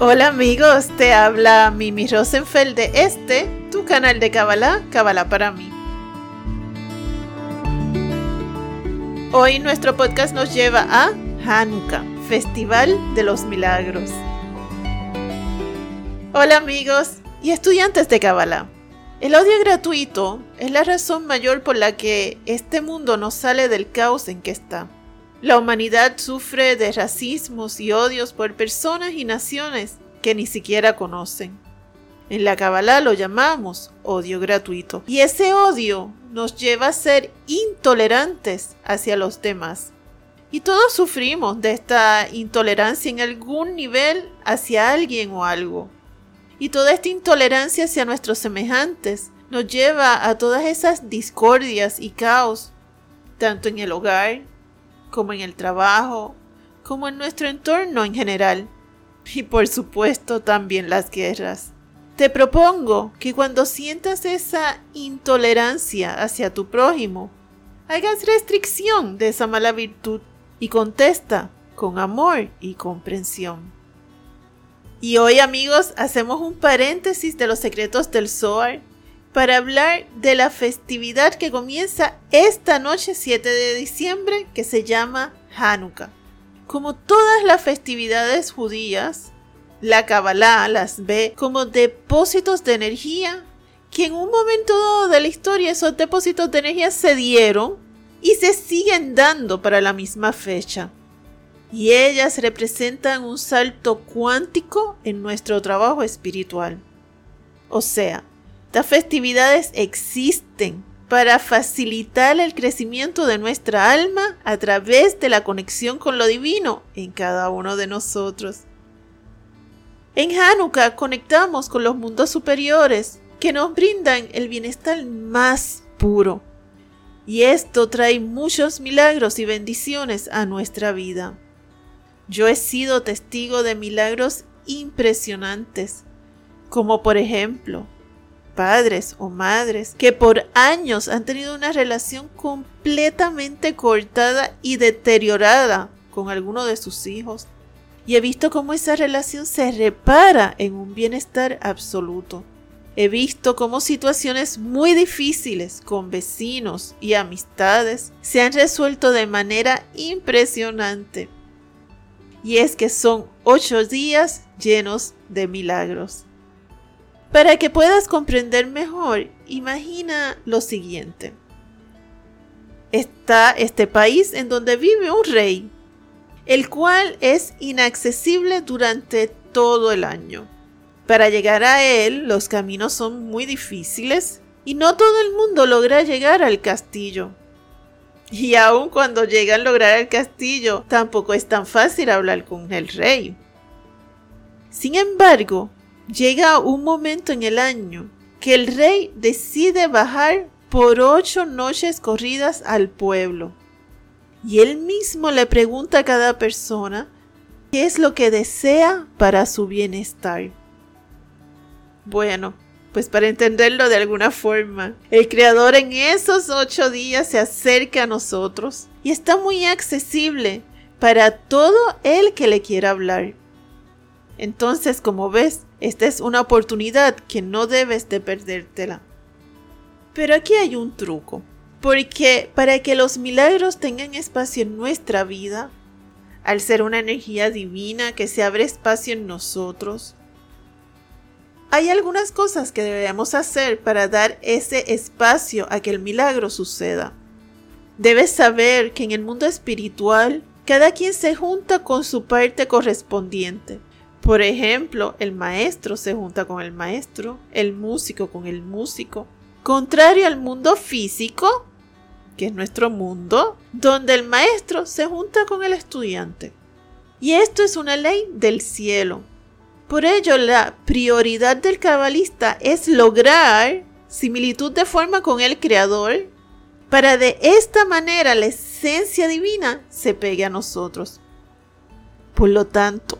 Hola amigos, te habla Mimi Rosenfeld de este, tu canal de Kabbalah, Kabbalah para mí. Hoy nuestro podcast nos lleva a Hanukkah, Festival de los Milagros. Hola amigos y estudiantes de Kabbalah. El odio gratuito es la razón mayor por la que este mundo no sale del caos en que está. La humanidad sufre de racismos y odios por personas y naciones que ni siquiera conocen. En la Kabbalah lo llamamos odio gratuito. Y ese odio nos lleva a ser intolerantes hacia los demás. Y todos sufrimos de esta intolerancia en algún nivel hacia alguien o algo. Y toda esta intolerancia hacia nuestros semejantes nos lleva a todas esas discordias y caos, tanto en el hogar, como en el trabajo, como en nuestro entorno en general. Y por supuesto también las guerras. Te propongo que cuando sientas esa intolerancia hacia tu prójimo, hagas restricción de esa mala virtud y contesta con amor y comprensión. Y hoy amigos hacemos un paréntesis de los secretos del Zohar para hablar de la festividad que comienza esta noche 7 de diciembre que se llama Hanukkah. Como todas las festividades judías, la Kabbalah las ve como depósitos de energía que en un momento de la historia esos depósitos de energía se dieron y se siguen dando para la misma fecha. Y ellas representan un salto cuántico en nuestro trabajo espiritual. O sea, estas festividades existen para facilitar el crecimiento de nuestra alma a través de la conexión con lo divino en cada uno de nosotros. En Hanukkah conectamos con los mundos superiores que nos brindan el bienestar más puro. Y esto trae muchos milagros y bendiciones a nuestra vida. Yo he sido testigo de milagros impresionantes, como por ejemplo padres o madres que por años han tenido una relación completamente cortada y deteriorada con alguno de sus hijos. Y he visto cómo esa relación se repara en un bienestar absoluto. He visto cómo situaciones muy difíciles con vecinos y amistades se han resuelto de manera impresionante. Y es que son ocho días llenos de milagros. Para que puedas comprender mejor, imagina lo siguiente. Está este país en donde vive un rey, el cual es inaccesible durante todo el año. Para llegar a él, los caminos son muy difíciles y no todo el mundo logra llegar al castillo. Y aun cuando llegan a lograr el castillo, tampoco es tan fácil hablar con el rey. Sin embargo, llega un momento en el año que el rey decide bajar por ocho noches corridas al pueblo. Y él mismo le pregunta a cada persona qué es lo que desea para su bienestar. Bueno, pues para entenderlo de alguna forma, el Creador en esos ocho días se acerca a nosotros y está muy accesible para todo el que le quiera hablar. Entonces, como ves, esta es una oportunidad que no debes de perdértela. Pero aquí hay un truco, porque para que los milagros tengan espacio en nuestra vida, al ser una energía divina que se abre espacio en nosotros, hay algunas cosas que debemos hacer para dar ese espacio a que el milagro suceda. Debes saber que en el mundo espiritual cada quien se junta con su parte correspondiente. Por ejemplo, el maestro se junta con el maestro, el músico con el músico. Contrario al mundo físico, que es nuestro mundo, donde el maestro se junta con el estudiante. Y esto es una ley del cielo. Por ello, la prioridad del cabalista es lograr similitud de forma con el Creador, para de esta manera la esencia divina se pegue a nosotros. Por lo tanto,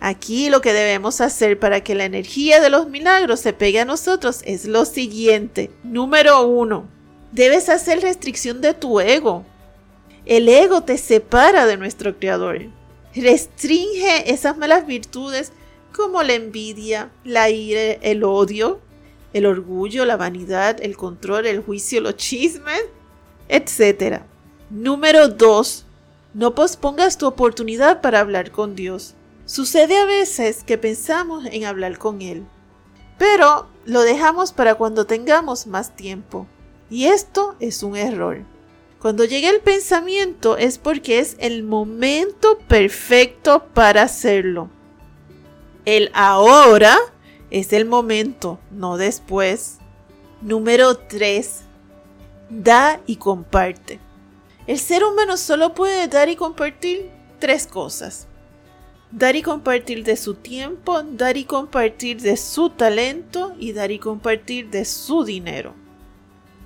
Aquí lo que debemos hacer para que la energía de los milagros se pegue a nosotros es lo siguiente. Número uno, debes hacer restricción de tu ego. El ego te separa de nuestro Creador. Restringe esas malas virtudes como la envidia, la ira, el odio, el orgullo, la vanidad, el control, el juicio, los chismes, etc. Número 2. No pospongas tu oportunidad para hablar con Dios. Sucede a veces que pensamos en hablar con Él, pero lo dejamos para cuando tengamos más tiempo. Y esto es un error. Cuando llegue el pensamiento es porque es el momento perfecto para hacerlo. El ahora es el momento, no después. Número 3. Da y comparte. El ser humano solo puede dar y compartir tres cosas dar y compartir de su tiempo, dar y compartir de su talento y dar y compartir de su dinero.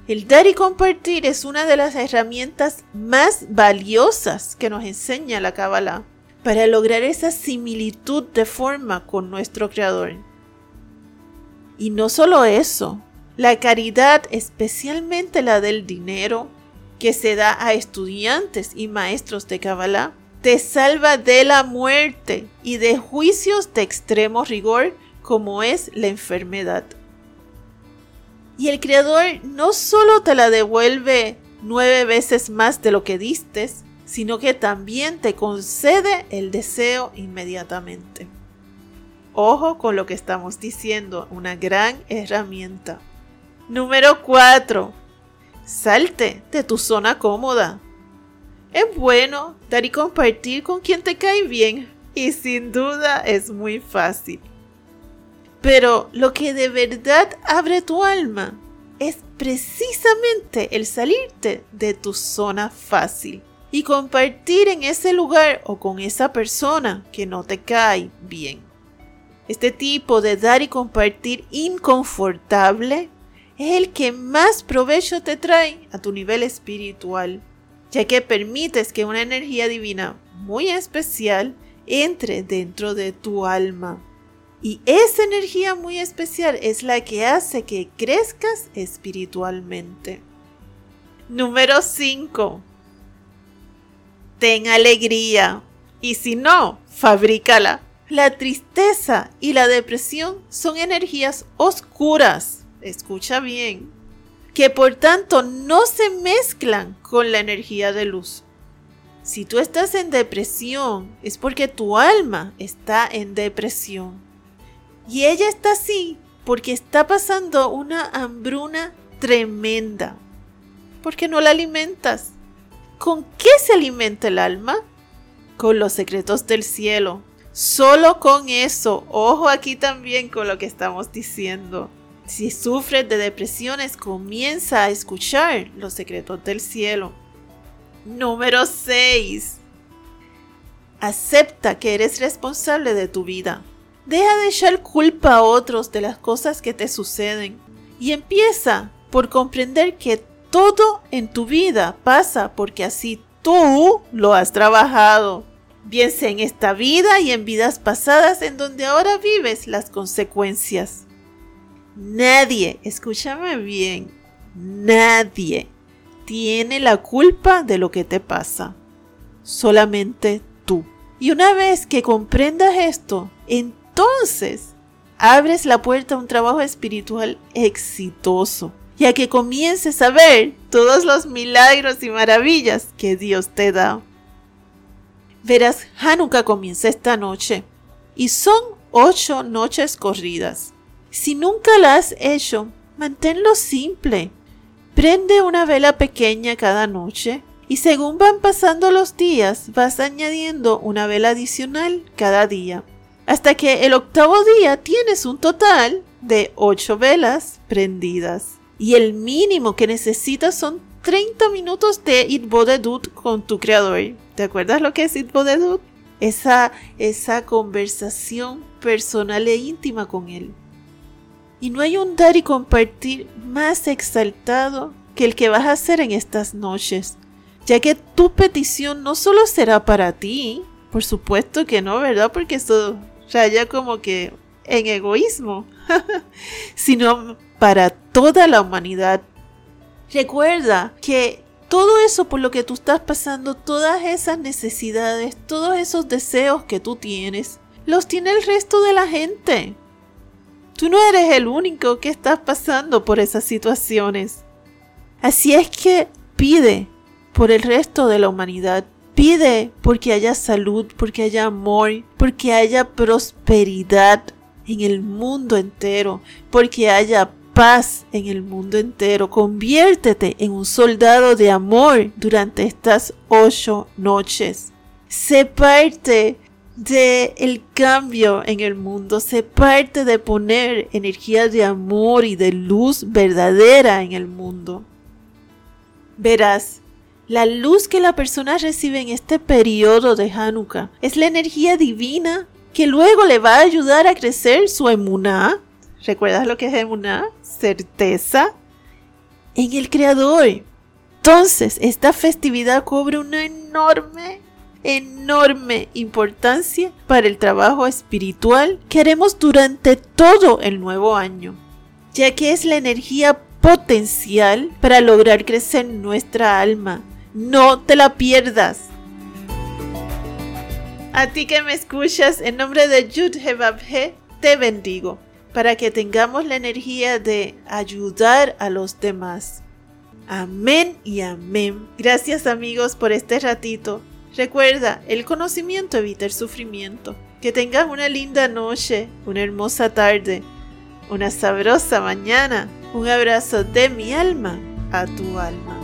El dar y compartir es una de las herramientas más valiosas que nos enseña la Kabbalah para lograr esa similitud de forma con nuestro Creador. Y no solo eso, la caridad, especialmente la del dinero, que se da a estudiantes y maestros de Kabbalah, te salva de la muerte y de juicios de extremo rigor como es la enfermedad. Y el Creador no solo te la devuelve nueve veces más de lo que diste, sino que también te concede el deseo inmediatamente. Ojo con lo que estamos diciendo, una gran herramienta. Número 4. Salte de tu zona cómoda. Es bueno dar y compartir con quien te cae bien y sin duda es muy fácil. Pero lo que de verdad abre tu alma es precisamente el salirte de tu zona fácil y compartir en ese lugar o con esa persona que no te cae bien. Este tipo de dar y compartir inconfortable es el que más provecho te trae a tu nivel espiritual ya que permites que una energía divina muy especial entre dentro de tu alma. Y esa energía muy especial es la que hace que crezcas espiritualmente. Número 5. Ten alegría. Y si no, fabrícala. La tristeza y la depresión son energías oscuras. Escucha bien que por tanto no se mezclan con la energía de luz. Si tú estás en depresión, es porque tu alma está en depresión. Y ella está así porque está pasando una hambruna tremenda. Porque no la alimentas. ¿Con qué se alimenta el alma? Con los secretos del cielo. Solo con eso. Ojo aquí también con lo que estamos diciendo. Si sufres de depresiones, comienza a escuchar los secretos del cielo. Número 6. Acepta que eres responsable de tu vida. Deja de echar culpa a otros de las cosas que te suceden y empieza por comprender que todo en tu vida pasa porque así tú lo has trabajado, bien sea en esta vida y en vidas pasadas en donde ahora vives las consecuencias. Nadie, escúchame bien, nadie tiene la culpa de lo que te pasa. Solamente tú. Y una vez que comprendas esto, entonces abres la puerta a un trabajo espiritual exitoso, ya que comiences a ver todos los milagros y maravillas que Dios te da. Verás, Hanukkah comienza esta noche y son ocho noches corridas. Si nunca la has hecho, manténlo simple. Prende una vela pequeña cada noche y según van pasando los días vas añadiendo una vela adicional cada día. Hasta que el octavo día tienes un total de 8 velas prendidas. Y el mínimo que necesitas son 30 minutos de Itbodedut con tu creador. ¿Te acuerdas lo que es Itbodedut? Esa, esa conversación personal e íntima con él. Y no hay un dar y compartir más exaltado que el que vas a hacer en estas noches, ya que tu petición no solo será para ti, por supuesto que no, ¿verdad? Porque eso raya como que en egoísmo, sino para toda la humanidad. Recuerda que todo eso por lo que tú estás pasando, todas esas necesidades, todos esos deseos que tú tienes, los tiene el resto de la gente. Tú no eres el único que estás pasando por esas situaciones. Así es que pide por el resto de la humanidad. Pide porque haya salud, porque haya amor, porque haya prosperidad en el mundo entero, porque haya paz en el mundo entero. Conviértete en un soldado de amor durante estas ocho noches. Sé parte de el cambio en el mundo, sé parte de poner energía de amor y de luz verdadera en el mundo. Verás, la luz que la persona recibe en este periodo de Hanukkah es la energía divina que luego le va a ayudar a crecer su emuná. ¿Recuerdas lo que es emuná? Certeza en el Creador. Entonces, esta festividad cobra una enorme enorme importancia para el trabajo espiritual que haremos durante todo el nuevo año, ya que es la energía potencial para lograr crecer nuestra alma. No te la pierdas. A ti que me escuchas, en nombre de Yud He, te bendigo, para que tengamos la energía de ayudar a los demás. Amén y amén. Gracias amigos por este ratito. Recuerda, el conocimiento evita el sufrimiento. Que tengas una linda noche, una hermosa tarde, una sabrosa mañana. Un abrazo de mi alma a tu alma.